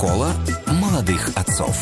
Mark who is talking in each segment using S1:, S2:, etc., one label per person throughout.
S1: Школа молодых отцов.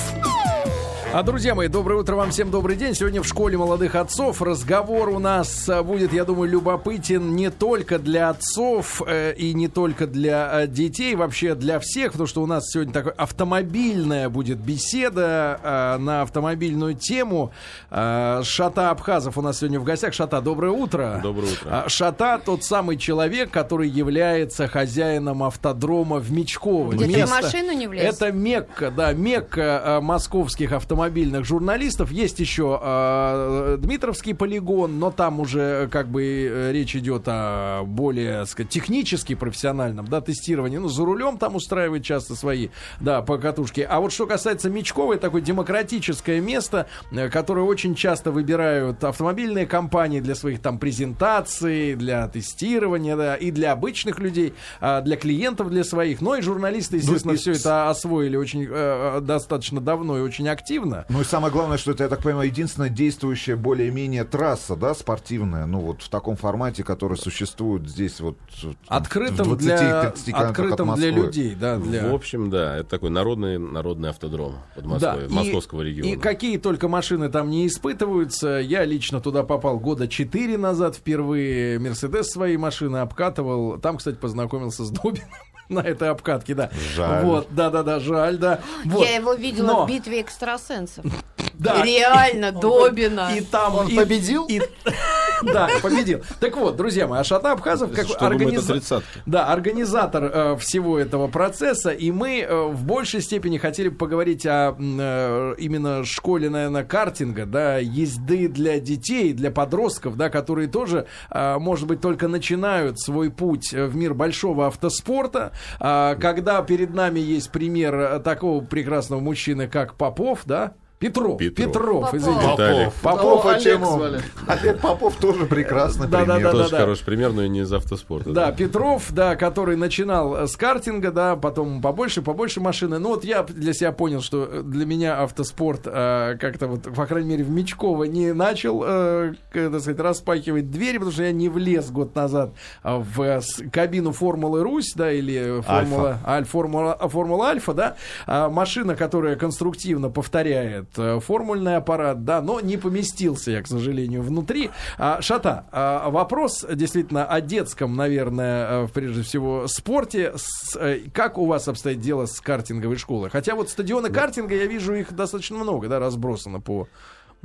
S2: А, друзья мои, доброе утро вам всем, добрый день. Сегодня в школе молодых отцов разговор у нас а, будет, я думаю, любопытен не только для отцов э, и не только для э, детей, вообще для всех, потому что у нас сегодня такая автомобильная будет беседа э, на автомобильную тему. Э, Шата Абхазов у нас сегодня в гостях. Шата, доброе утро.
S3: Доброе утро.
S2: А, Шата тот самый человек, который является хозяином автодрома в Мечково.
S4: Где
S2: Место-
S4: машину не влез?
S2: Это Мекка, да, Мекка э, московских автомобильных журналистов. Есть еще э, Дмитровский полигон, но там уже э, как бы э, речь идет о более, сказать, технически профессиональном, да, тестировании. Ну, за рулем там устраивает часто свои, да, покатушки. А вот что касается Мечкова, это такое демократическое место, э, которое очень часто выбирают автомобильные компании для своих там презентаций, для тестирования, да, и для обычных людей, а, для клиентов, для своих. Но и журналисты, естественно,
S5: и
S2: все это освоили очень э, достаточно давно и очень активно.
S5: Ну и самое главное, что это, я так понимаю, единственная действующая более-менее трасса, да, спортивная, ну вот в таком формате, который существует здесь вот там,
S2: Открытым,
S5: в 20-30
S2: для,
S5: километрах от
S2: открытым для людей, да, для...
S3: В общем, да, это такой народный, народный автодром под Москвой,
S2: и-
S3: московского региона.
S2: И какие только машины там не испытываются. Я лично туда попал года 4 назад впервые. Мерседес свои машины обкатывал. Там, кстати, познакомился с Добиным на этой обкатке, да.
S5: Жаль.
S2: Вот, да-да-да, жаль, да. Вот.
S4: Я его видела
S2: Но-
S4: в битве экстрасенсов.
S2: Да.
S4: Реально, Добина.
S2: И там
S6: Он
S2: и-
S6: победил?
S2: и- да, победил. Так вот, друзья мои, Ашата Абхазов как
S3: Что думают о
S2: организа-
S3: тридцатке?
S2: Да, организатор э, всего этого процесса, и мы э, в большей степени хотели бы поговорить о э, именно школе, наверное, картинга, да, езды для детей, для подростков, да, которые тоже, э, может быть, только начинают свой путь э, в мир большого автоспорта, когда перед нами есть пример э, такого прекрасного мужчины, как Попов, да, Петров,
S3: Петров.
S2: Петров,
S4: Попов.
S2: извините.
S3: Виталик.
S2: Попов,
S6: О,
S5: почему?
S6: Олег
S5: Попов тоже прекрасный
S2: Да, да,
S5: пример.
S2: да,
S3: Тоже
S2: да.
S3: хороший пример, но и не из автоспорта.
S2: Да, Петров, да, который начинал с картинга, да, потом побольше, побольше машины. Ну вот я для себя понял, что для меня автоспорт э, как-то вот, по крайней мере, в Мечково не начал, э, так сказать, распахивать двери, потому что я не влез год назад э, в э, кабину Формулы Русь, да, или Формула, Аль, Формула, а, Формула Альфа, да, А машина, которая конструктивно повторяет э, формульный аппарат, да, но не поместился я, к сожалению, внутри. А, Шата, а, вопрос действительно о детском, наверное, э, прежде всего, спорте. Э, как у вас обстоит дело с картинговой школой? Хотя вот стадионы картинга, я вижу их достаточно много, да, разбросано по...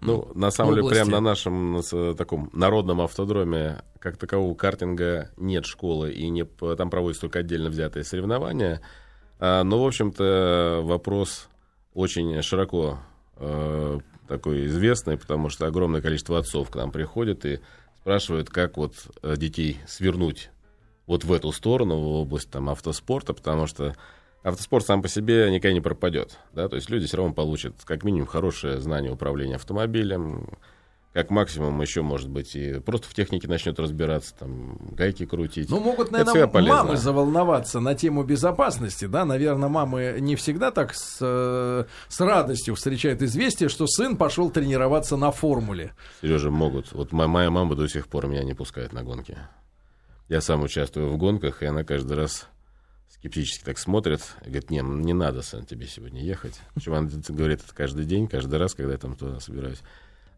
S3: Ну, на самом деле, прямо на нашем таком народном автодроме, как такового картинга нет школы, и не, там проводятся только отдельно взятые соревнования. А, но, в общем-то, вопрос очень широко э, такой известный, потому что огромное количество отцов к нам приходит и спрашивают, как вот э, детей свернуть вот в эту сторону, в область там автоспорта, потому что автоспорт сам по себе никогда не пропадет, да, то есть люди все равно получат как минимум хорошее знание управления автомобилем, как максимум еще, может быть, и просто в технике начнет разбираться, там, гайки крутить.
S2: Ну, могут, наверное, мамы заволноваться на тему безопасности, да, наверное, мамы не всегда так с, э, с радостью встречают известие, что сын пошел тренироваться на формуле.
S3: Сережа, могут. Вот мо- моя мама до сих пор меня не пускает на гонки. Я сам участвую в гонках, и она каждый раз скептически так смотрит и говорит, не, не надо, сын, тебе сегодня ехать. Причем она говорит это каждый день, каждый раз, когда я там туда собираюсь.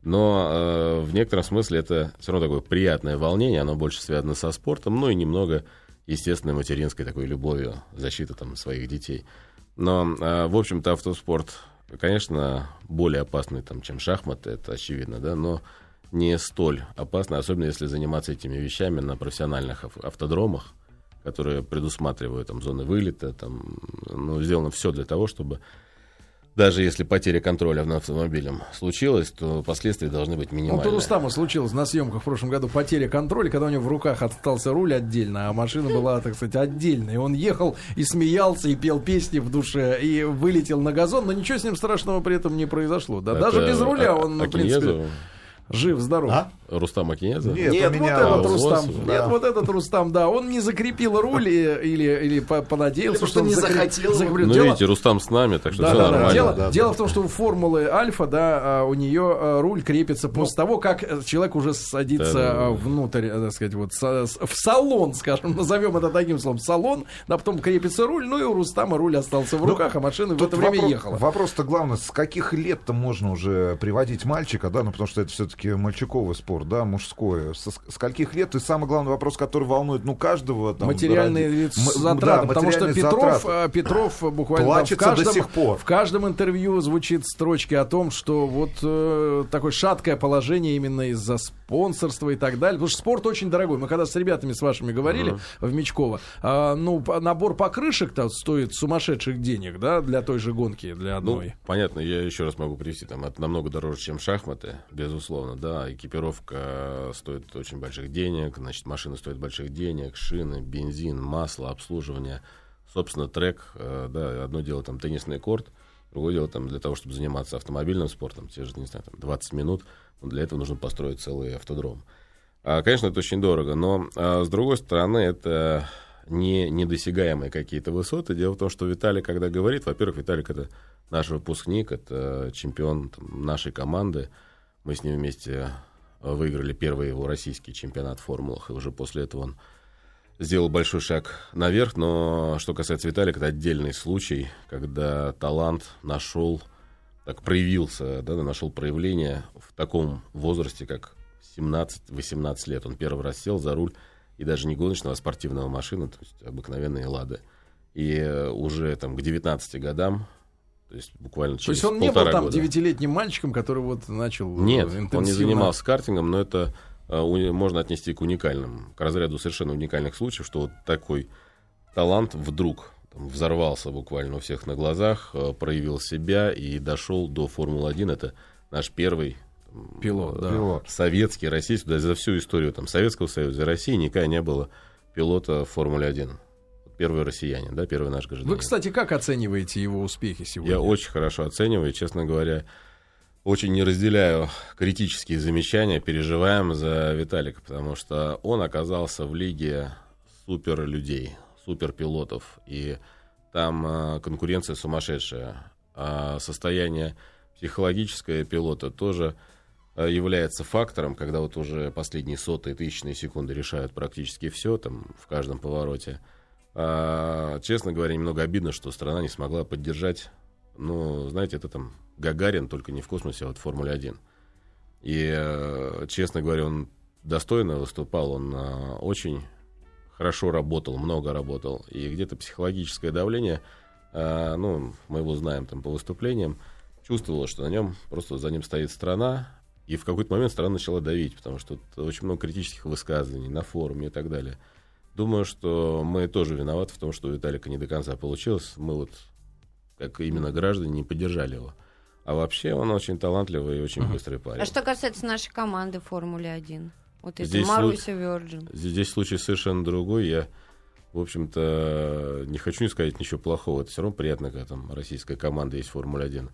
S3: Но э, в некотором смысле это все равно такое приятное волнение, оно больше связано со спортом, ну и немного естественной материнской такой любовью, защиты там своих детей. Но, э, в общем-то, автоспорт, конечно, более опасный, там, чем шахматы, это очевидно, да, но не столь опасно, особенно если заниматься этими вещами на профессиональных ав- автодромах, которые предусматривают там зоны вылета, там, ну, сделано все для того, чтобы даже если потеря контроля над автомобилем случилась, то последствия должны быть
S2: Ну,
S3: минимальные.
S2: то Рустаму случилось на съемках в прошлом году потеря контроля, когда у него в руках остался руль отдельно, а машина была, так сказать, отдельная. И он ехал и смеялся, и пел песни в душе, и вылетел на газон, но ничего с ним страшного при этом не произошло. Да,
S3: Это
S2: даже без руля
S3: А-
S2: он, в принципе, жив-здоров.
S5: А?
S3: Рустам Акинеза?
S5: Нет,
S2: Нет, вот
S5: меня
S2: этот
S3: у
S2: Рустам.
S3: вас,
S2: Нет,
S5: да.
S2: вот этот Рустам, да. Он не закрепил руль и- или, или по- понадеялся,
S6: Или
S2: что он
S6: не
S2: закреп-
S6: захотел.
S2: закрепил.
S3: Ну,
S2: Дело-
S3: видите, Рустам с нами, так что
S2: Да,
S3: все
S2: да, да.
S3: нормально.
S2: Дело,
S5: да,
S2: дело
S5: да.
S2: в том, что у формулы Альфа, да, а, у нее а, руль крепится после того, как э, человек уже садится
S3: Да,
S2: а, внутрь, э, так сказать, вот в салон, скажем, назовем это таким словом, салон, да, потом крепится руль, ну и у Рустама руль остался в
S5: Ну,
S2: руках, а машина в это время
S5: вопрос,
S2: ехала.
S5: Вопрос-то главное, с каких лет-то можно уже приводить мальчика, да, ну потому что это все-таки мальчиковый спорт, да, мужской. Со скольких лет? И самый главный вопрос, который волнует, ну, каждого там...
S2: материальные
S5: ради-
S2: затраты,
S5: да,
S2: потому что Петров,
S5: затраты.
S2: э, Петров э, буквально там в
S5: Плачется до
S2: каждом,
S5: сих пор.
S2: в каждом интервью звучит строчки о том, что вот э, такое шаткое положение именно из-за спонсорства и так далее, потому что спорт очень дорогой. Мы когда с ребятами с вашими говорили в Мечково, а, ну набор покрышек-то стоит сумасшедших денег, да, для той же гонки, для
S3: Ну,
S2: одной.
S3: понятно, я еще раз могу привести, там, это намного дороже, чем шахматы, безусловно, да, экипировка стоит очень больших денег, значит, машина стоит больших денег, шины, бензин, масло, обслуживание, собственно, трек, э, да, одно дело там теннисный корт, другое дело там для того, чтобы заниматься автомобильным спортом, те же, не знаю, там 20 минут, но для этого нужно построить целый автодром. А, Конечно, это очень дорого, но а, с другой стороны, это не недосягаемые какие-то высоты. Дело в том, что Виталий, когда говорит, во-первых, Виталик это наш выпускник, это чемпион там, нашей команды. Мы с ним вместе выиграли первый его российский чемпионат в формулах, и уже после этого он сделал большой шаг наверх. Но что касается Виталика, это отдельный случай, когда талант нашел, так проявился, да, нашел проявление в таком возрасте, как 17-18 лет. Он первый раз сел за руль и даже не гоночного, а спортивного машины, то есть обыкновенные «Лады». И э, уже там к 19 годам, то есть буквально
S2: То
S3: через
S2: есть он не был
S3: полтора
S2: там
S3: года.
S2: девятилетним мальчиком, который вот начал э,
S3: Нет, он не
S2: интенсивно-
S3: занимался картингом, но это э, можно отнести к уникальным, к разряду совершенно уникальных случаев, что вот такой талант вдруг там, взорвался буквально у всех на глазах, э, проявил себя и дошел до Формулы-1. Это наш первый
S2: Пилот, да.
S5: Пилот.
S3: советский, российский, да, за всю историю там, Советского Союза и России никогда не было пилота в Формуле-1. Первый россиянин, да, первый наш гражданин.
S2: Вы, кстати, как оцениваете его успехи сегодня?
S3: Я очень хорошо оцениваю, честно говоря, очень не разделяю критические замечания, переживаем за Виталика, потому что он оказался в лиге супер людей, супер пилотов, и там а, конкуренция сумасшедшая. А состояние психологическое пилота тоже а, является фактором, когда вот уже последние сотые, тысячные секунды решают практически все там в каждом повороте. А, честно говоря, немного обидно, что страна не смогла поддержать. Ну, знаете, это там Гагарин, только не в космосе, а вот в Формуле 1. И, э, честно говоря, он достойно выступал, он а, очень хорошо работал, много работал. И где-то психологическое давление, а, ну, мы его знаем там по выступлениям, чувствовала, что на нем просто за ним стоит страна, и в какой-то момент страна начала давить, потому что очень много критических высказываний на форуме и так далее. Думаю, что мы тоже виноваты в том, что у Виталика не до конца получилось. Мы вот, как именно граждане, не поддержали его. А вообще он очень талантливый и очень быстрый парень.
S4: А что касается нашей команды Формуле 1? Вот это
S3: Здесь
S4: Маруся Virgin.
S3: Здесь случай совершенно другой. Я, в общем-то, не хочу не сказать ничего плохого. Это все равно приятно, когда там российская команда есть в Формуле 1.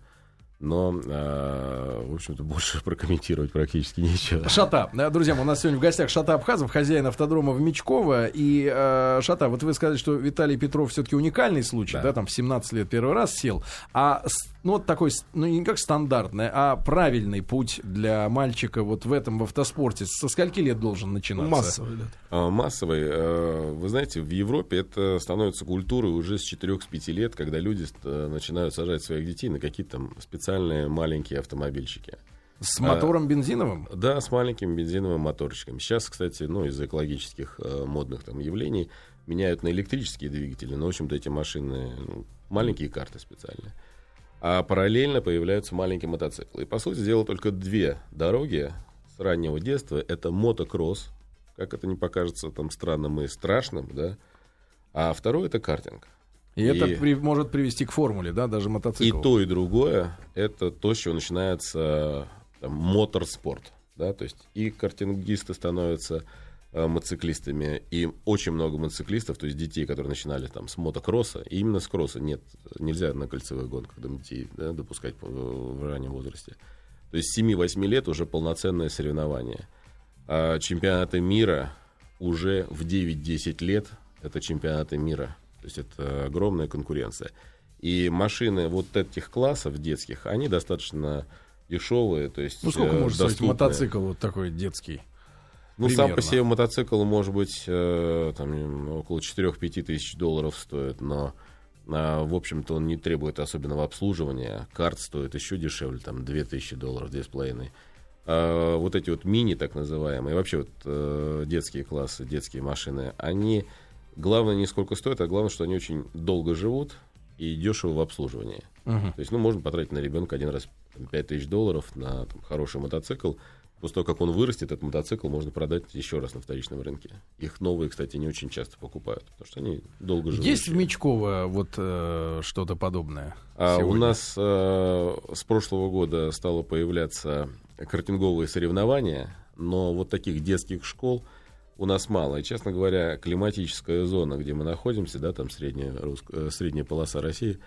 S3: Но, а, в общем-то, больше прокомментировать практически нечего.
S2: Шата. Друзья, у нас сегодня в гостях Шата Абхазов, хозяин автодрома в Мечково. И э, Шата, вот вы сказали, что Виталий Петров все-таки уникальный случай, да.
S3: Да.
S2: там в 17 лет первый раз сел. А с- ну, вот такой, ну, не как стандартный, а правильный путь для мальчика вот в этом, в автоспорте. Со скольки лет должен начинаться?
S6: Массовый, да.
S3: А, Массовый, э, вы знаете, в Европе это становится культурой уже с 4-5 лет, когда люди э, начинают сажать своих детей на какие-то там специальные маленькие автомобильчики.
S2: С мотором бензиновым?
S3: Да, с маленькими бензиновыми моторчиками. Сейчас, кстати, ну, из-за экологических э, модных там явлений меняют на электрические двигатели, но, в общем-то, эти машины, ну, маленькие карты специальные. А параллельно появляются маленькие мотоциклы. И, по сути дела, только две дороги с раннего детства. Это мотокросс, как это не покажется там странным и страшным, да. А второй это картинг.
S2: И, это
S3: И-
S2: при- может привести к формуле, да, даже
S3: И
S2: мотоцикл.
S3: то, и другое это то, с чего начинается там, моторспорт. Да? То есть и картингисты становятся мотоциклистами, и очень много мотоциклистов, то есть детей, которые начинали там с мотокросса, и именно с кросса. Нет, нельзя на кольцевых гонках детей да, допускать в, раннем возрасте. То есть с 7-8 лет уже полноценное соревнование. А чемпионаты мира уже в 9-10 лет это чемпионаты мира. То есть это огромная конкуренция. И машины вот этих классов детских, они достаточно дешевые. То есть,
S2: Ну сколько
S3: э,
S2: может стоить
S3: доступные.
S2: мотоцикл вот такой детский?
S3: Ну, сам по себе мотоцикл, может быть, э, там, около 4-5 тысяч долларов стоит, но, а, в общем-то, он не требует особенного обслуживания. Карт стоит еще дешевле, там, 2 тысячи долларов, 2,5. А вот эти вот мини, так называемые, вообще вот э, детские классы, детские машины, они, главное, не сколько стоят, а главное, что они очень долго живут и дешево в обслуживании.
S2: Мгм.
S3: То есть, ну, можно потратить на ребенка один раз 5 тысяч долларов на там, хороший мотоцикл. После того, как он вырастет, этот мотоцикл можно продать еще раз на вторичном рынке. Их новые, кстати, не очень часто покупают, потому что они долго живут.
S2: Есть в Мечково вот э, что-то подобное?
S3: А у нас э, с прошлого года стало появляться картинговые соревнования, но вот таких детских школ у нас мало. И, честно говоря, климатическая зона, где мы находимся, да, там средняя, рус- э, средняя полоса России,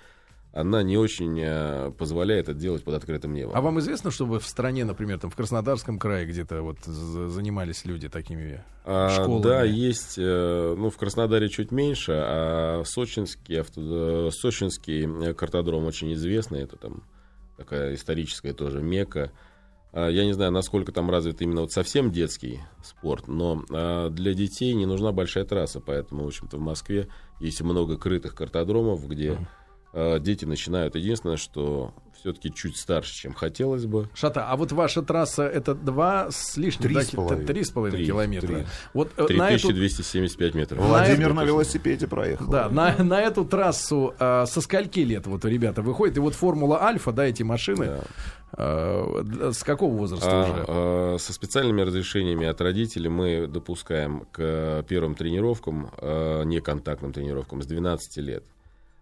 S3: она не очень э, позволяет это делать под открытым небом.
S2: А вам известно, чтобы в стране, например, там в Краснодарском крае где-то вот занимались люди такими
S3: А,
S2: школами?
S3: да, есть, э, ну, в Краснодаре чуть меньше, а сочинский, авто, э, сочинский картодром очень известный, это там такая историческая тоже мека. А, Я не знаю, насколько там развит именно вот совсем детский спорт, но а, для детей не нужна большая трасса, поэтому, в общем-то, в Москве есть много крытых картодромов, где а, дети начинают. Единственное, что все-таки чуть старше, чем хотелось бы.
S2: Шата, а вот ваша трасса это два с лишним,
S5: Три
S2: да,
S5: с половиной.
S2: три с половиной
S3: Три,
S2: километра.
S3: три.
S2: Вот э, на эту,
S3: 3275 метров.
S5: Владимир на
S3: точно.
S5: велосипеде проехал.
S2: да, на, на эту трассу э, со скольки лет вот ребята выходят? И вот Формула Альфа, да, эти машины,
S3: Да.
S2: э, с какого возраста
S3: А,
S2: уже?
S3: а, со специальными разрешениями от родителей мы допускаем к первым тренировкам, а, неконтактным тренировкам с 12 лет.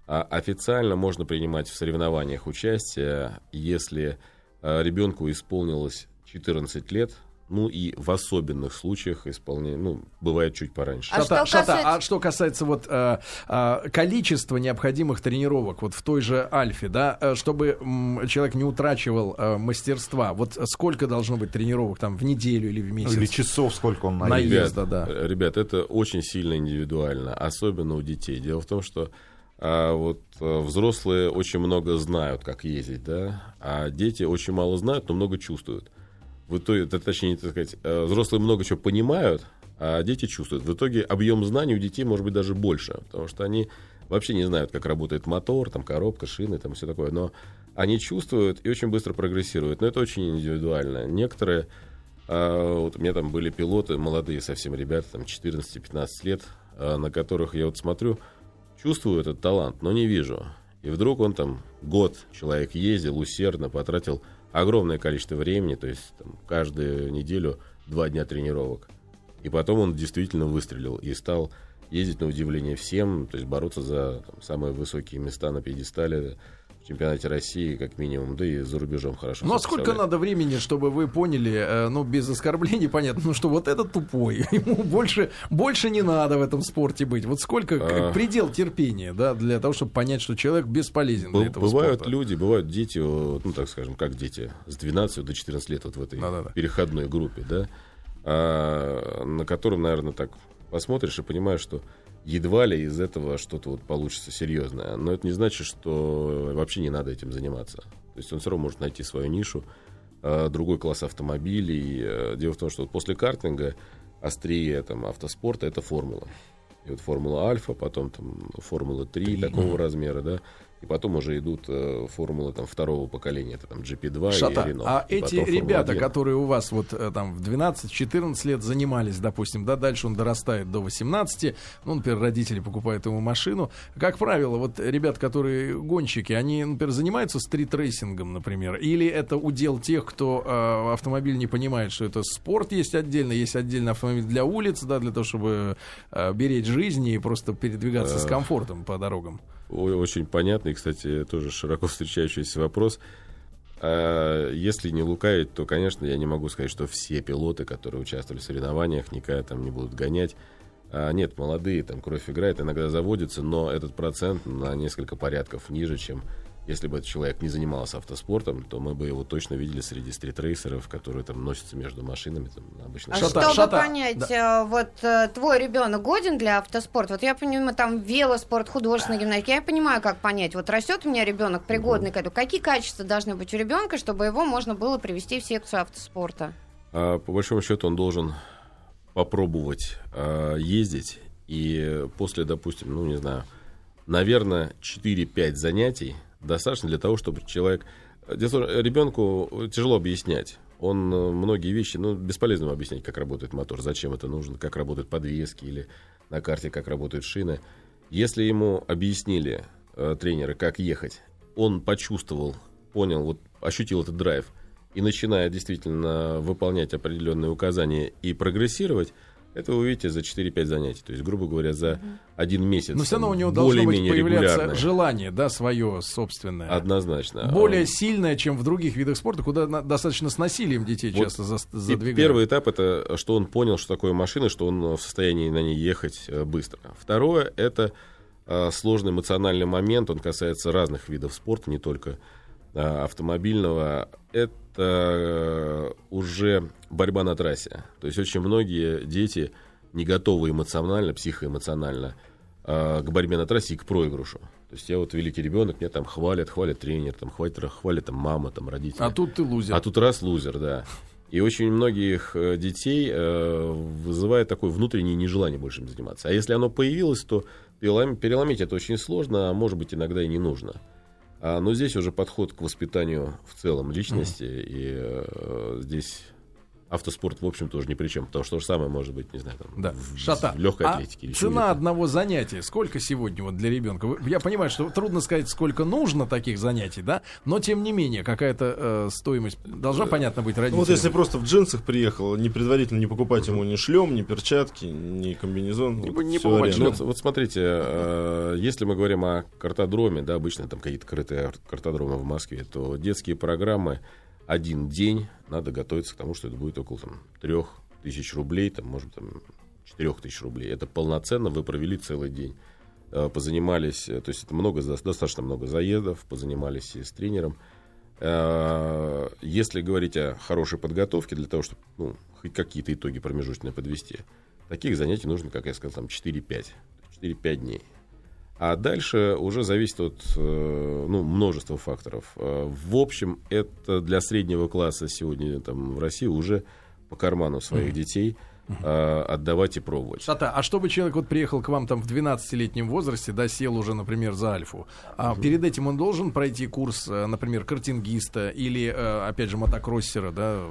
S3: А официально можно принимать в соревнованиях участие, если а, ребенку исполнилось 14 лет, ну и в особенных случаях исполнение, ну, бывает чуть пораньше.
S4: А
S2: Шата,
S4: что
S2: Шата,
S4: касается-
S2: а что касается вот э, э, количества необходимых тренировок вот в той же Альфе, да, э, чтобы м, человек не утрачивал э, мастерства, вот сколько должно быть тренировок там в неделю или в месяц?
S5: Или часов сколько он
S2: Наезд.
S5: наедет.
S2: Наезда, да.
S3: Ребят, это очень сильно индивидуально, особенно у детей. Дело в том, что а, вот а, взрослые очень много знают, как ездить, да, а дети очень мало знают, но много чувствуют. В итоге, точнее, так сказать, э, взрослые много чего понимают, а дети чувствуют. В итоге объем знаний у детей может быть даже больше, потому что они вообще не знают, как работает мотор, там коробка, шины, там все такое, но они чувствуют и очень быстро прогрессируют. Но это очень индивидуально. Некоторые а, вот у меня там были пилоты, молодые совсем ребята, там 14-15 лет, а, на которых я вот смотрю, чувствую этот талант, но не вижу. И вдруг он там год человек ездил усердно, потратил огромное количество времени, то есть там, каждую неделю два дня тренировок. И потом он действительно выстрелил и стал ездить на удивление всем, то есть бороться за там, самые высокие места на пьедестале в чемпионате России, как минимум, да и за рубежом хорошо.
S2: Ну а сколько надо времени, чтобы вы поняли, э, ну без оскорблений, понятно, ну что вот этот тупой, ему больше, больше не надо в этом спорте быть. Вот сколько
S3: А.
S2: предел терпения, да, для того, чтобы понять, что человек бесполезен
S3: Б-
S2: для этого
S3: бывают
S2: спорта.
S3: люди, бывают дети, ну так скажем, как дети, с 12 до 14 лет вот в этой
S2: Да-да-да.
S3: переходной группе, да, а, на котором, наверное, так посмотришь и понимаешь, что едва ли из этого что-то вот получится серьезное. Но это не значит, что вообще не надо этим заниматься. То есть он все равно может найти свою нишу, а, другой класс автомобилей. Э, Дело в том, что после картинга острие там, автоспорта это формула. И вот формула Альфа, потом там формула 3 такого размера, да. И потом уже идут э, формулы там второго поколения, это там GP2 и
S2: Шата,
S3: Renault.
S2: а
S3: И
S2: эти ребята,
S3: 1.
S2: которые у вас вот э, там в 12-14 лет занимались, допустим, да, дальше он дорастает до 18, ну, например, родители покупают ему машину. Как правило, вот ребят, которые гонщики, они, например, занимаются стритрейсингом, например, или это удел тех, кто э, автомобиль не понимает, что это спорт есть отдельно, есть отдельный автомобиль для улиц, да, для того, чтобы э, беречь жизни и просто передвигаться с комфортом по дорогам.
S3: Очень понятный, кстати, тоже широко встречающийся вопрос. А, Если не лукавить, то, конечно, я не могу сказать, что все пилоты, которые участвовали в соревнованиях, никогда там не будут гонять. А, Нет, молодые, там кровь играет, иногда заводятся, но этот процент на несколько порядков ниже, чем Если бы этот человек не занимался автоспортом, то мы бы его точно видели среди стритрейсеров, которые там носятся между машинами. Там, обычно
S4: А
S2: Шата,
S4: чтобы
S2: шата.
S4: понять, э, вот э, твой ребенок годен для автоспорта, вот я понимаю, там велоспорт, художественная гимнастика, я понимаю, как понять, вот растет у меня ребенок пригодный к этому, какие качества должны быть у ребенка, чтобы его можно было привести в секцию автоспорта?
S3: А, по большому счету он должен попробовать а, ездить, и после, допустим, ну, не знаю, наверное, 4-5 занятий достаточно для того, чтобы человек... Ребенку тяжело объяснять. Он э, многие вещи, ну, бесполезно объяснять, как работает мотор, зачем это нужно, как работают подвески или на карте, как работают шины. Если ему объяснили э, тренеры, как ехать, он почувствовал, понял, вот ощутил этот драйв, и начинает действительно выполнять определенные указания и прогрессировать, это вы увидите за 4-5 занятий. То есть, грубо говоря, за один месяц.
S2: Но все равно у него должно быть появляться
S3: регулярно.
S2: желание, да, свое собственное.
S3: Однозначно.
S2: Более
S3: А,
S2: сильное, чем в других видах спорта, куда на- достаточно с насилием детей
S3: Вот
S2: часто за- задвигают.
S3: первый этап это, что он понял, что такое машина, что он в состоянии на ней ехать э, быстро. Второе это э, сложный эмоциональный момент, он касается разных видов спорта, не только автомобильного. Это э, уже борьба на трассе. То есть очень многие дети не готовы эмоционально, психоэмоционально э, к борьбе на трассе и к проигрышу. То есть я вот великий ребенок, меня там хвалят, хвалят тренер, там хвалит, хвалит там мама, там родители.
S2: А тут ты лузер.
S3: А тут раз лузер, да. И очень многих э, детей э, вызывает такое внутреннее нежелание больше им заниматься. А если оно появилось, то перелом- переломить это очень сложно, а может быть иногда и не нужно. А, но здесь уже подход к воспитанию в целом личности, и э, здесь автоспорт, в общем, тоже ни при чем. Потому что то же самое может быть, не знаю, там,
S2: Да.
S3: в,
S2: Шата.
S3: в легкой
S2: а
S3: атлетике. или еще
S2: цена
S3: где-то.
S2: одного занятия, сколько сегодня вот для ребенка? Я понимаю, что трудно сказать, сколько нужно таких занятий, да, но тем не менее какая-то э, стоимость должна, понятно, быть
S6: Ну,
S2: родителям.
S6: вот если просто в джинсах приехал, не предварительно не покупать ему ни шлем, ни перчатки, ни комбинезон.
S2: Не
S6: вот
S2: не покупать.
S3: Ну, вот, вот смотрите, э, если мы говорим о картодроме, да, обычно там какие-то крытые ар- картодромы в Москве, то детские программы один день надо готовиться к тому, что это будет около там, трех тысяч рублей, там, может там, четырех тысяч рублей. Это полноценно вы провели целый день. Э, Позанимались, э, то есть это много, достаточно много заездов, позанимались и с тренером. Э, Если говорить о хорошей подготовке для того, чтобы ну, хоть какие-то итоги промежуточные подвести, таких занятий нужно, как я сказал, там 4-5. 4-5 дней. А дальше уже зависит от э, ну, множества факторов. Э, В общем, это для среднего класса сегодня там, в России уже по карману своих детей э, отдавать и пробовать.
S2: Шата, а чтобы человек вот приехал к вам там в 12-летнем возрасте, да, сел уже, например, за Альфу, а перед этим он должен пройти курс, э, например, картингиста или, опять же, мотокроссера, да?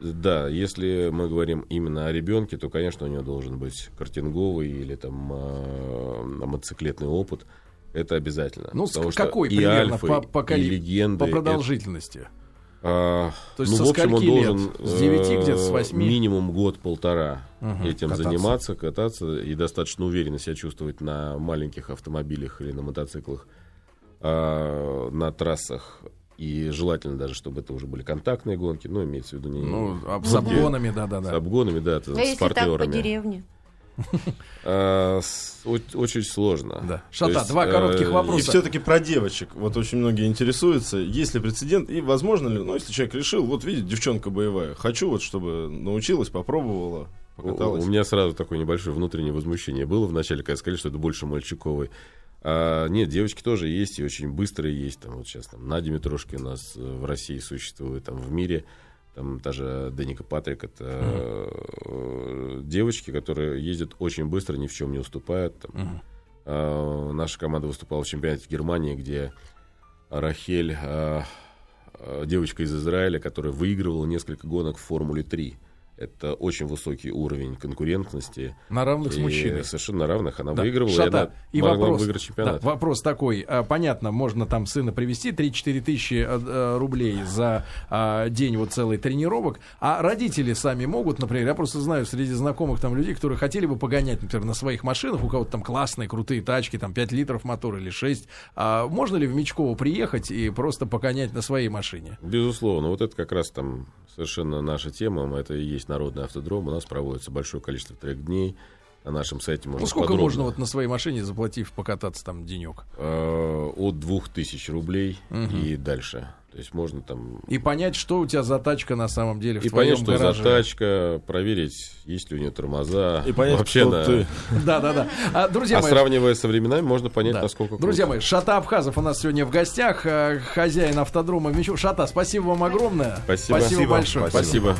S3: Да, если мы говорим именно о ребенке, то, конечно, у него должен быть картинговый или там э, мотоциклетный опыт. Это обязательно.
S2: Ну,
S3: Потому
S2: с-
S3: что
S2: какой
S3: и
S2: примерно
S3: альфы,
S2: по, по,
S3: и легенды.
S2: по
S3: это-
S2: продолжительности?
S3: А,
S2: То есть
S3: ну,
S2: со
S3: в общем, он
S2: лет?
S3: должен
S2: С девяти
S3: э,
S2: где-то, с восьми?
S3: минимум год-полтора этим
S5: Кататься.
S3: заниматься, кататься и достаточно уверенно себя чувствовать на маленьких автомобилях или на мотоциклах а, на трассах. И желательно даже, чтобы это уже были контактные гонки, ну, имеется в виду не
S2: Ну, а, с обгонами,
S3: с
S2: да-да-да.
S3: обгонами, да, это
S4: А
S3: с
S4: если так по
S3: партнерами.
S4: деревне?
S3: А, с- о- очень сложно.
S2: Да. Шата,
S3: есть,
S2: два коротких
S3: э,
S2: вопроса.
S6: И все-таки про девочек. Вот очень многие интересуются, есть ли прецедент и возможно ли, ну, если человек решил, вот видит, девчонка боевая, хочу вот, чтобы научилась, попробовала,
S3: У,
S6: покаталась.
S3: у меня сразу такое небольшое внутреннее возмущение было вначале, когда сказали, что это больше мальчуковый. А, нет, девочки тоже есть, и очень быстрые есть. Там, вот сейчас там, Надя Митрошки у нас э, в России существует, там в мире. Там та же Деника Патрик, это э, девочки, которые ездят очень быстро, ни в чем не уступают. Там. А, наша команда выступала в чемпионате в Германии, где Рахель, а, а, девочка из Израиля, которая выигрывала несколько гонок в Формуле 3. Это очень высокий уровень конкурентности.
S2: На равных с
S3: И
S2: мужчиной.
S3: Совершенно на равных. Она
S2: Да.
S3: выигрывала,
S2: Шата.
S3: и она
S2: И
S3: могла
S2: вопрос,
S3: выиграть чемпионат.
S2: да, вопрос такой. а, Понятно, можно там сына привести 3-4 тысячи э, э, рублей за а, день вот целый тренировок. А родители сами могут, например, я просто знаю среди знакомых там людей, которые хотели бы погонять, например, на своих машинах, у кого-то там классные, крутые тачки, там 5 литров мотор или 6. А можно ли в Мечково приехать и просто погонять на своей машине?
S3: Безусловно, вот это как раз там совершенно наша тема, это и есть народный автодром, у нас проводится большое количество трек-дней, На нашем сайте можно
S2: Ну, сколько
S3: подробно.
S2: можно вот на своей машине, заплатив, покататься там денек?
S3: Э, От 2000 рублей и дальше. То есть можно там...
S2: И понять, что у тебя за тачка на самом деле в
S3: И
S2: твоем
S3: понять, что
S2: гараже.
S3: за тачка, проверить, есть ли у нее тормоза.
S6: И понять,
S3: Вообще,
S6: кто
S3: да.
S6: ты.
S2: Да, да, да. А, друзья
S3: А
S2: мои,
S3: сравнивая со временами, можно понять,
S2: да.
S3: насколько
S2: Друзья
S3: круто.
S2: мои, Шата Абхазов у нас сегодня в гостях, э, хозяин автодрома Мичу. Шата, спасибо вам огромное.
S3: Спасибо.
S2: Спасибо
S3: Спасибо.
S2: большое.
S3: Спасибо.